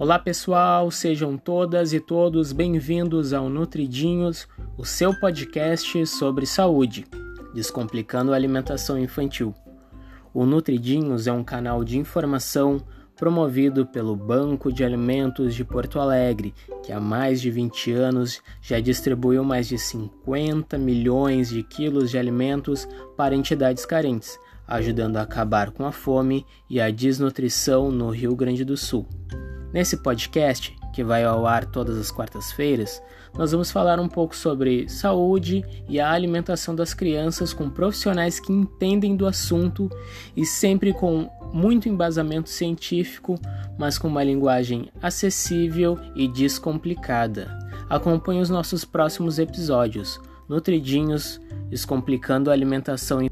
Olá pessoal, sejam todas e todos bem-vindos ao Nutridinhos, o seu podcast sobre saúde, descomplicando a alimentação infantil. O Nutridinhos é um canal de informação promovido pelo Banco de Alimentos de Porto Alegre, que há mais de 20 anos já distribuiu mais de 50 milhões de quilos de alimentos para entidades carentes, ajudando a acabar com a fome e a desnutrição no Rio Grande do Sul. Nesse podcast, que vai ao ar todas as quartas-feiras, nós vamos falar um pouco sobre saúde e a alimentação das crianças com profissionais que entendem do assunto e sempre com muito embasamento científico, mas com uma linguagem acessível e descomplicada. Acompanhe os nossos próximos episódios, Nutridinhos, Descomplicando a Alimentação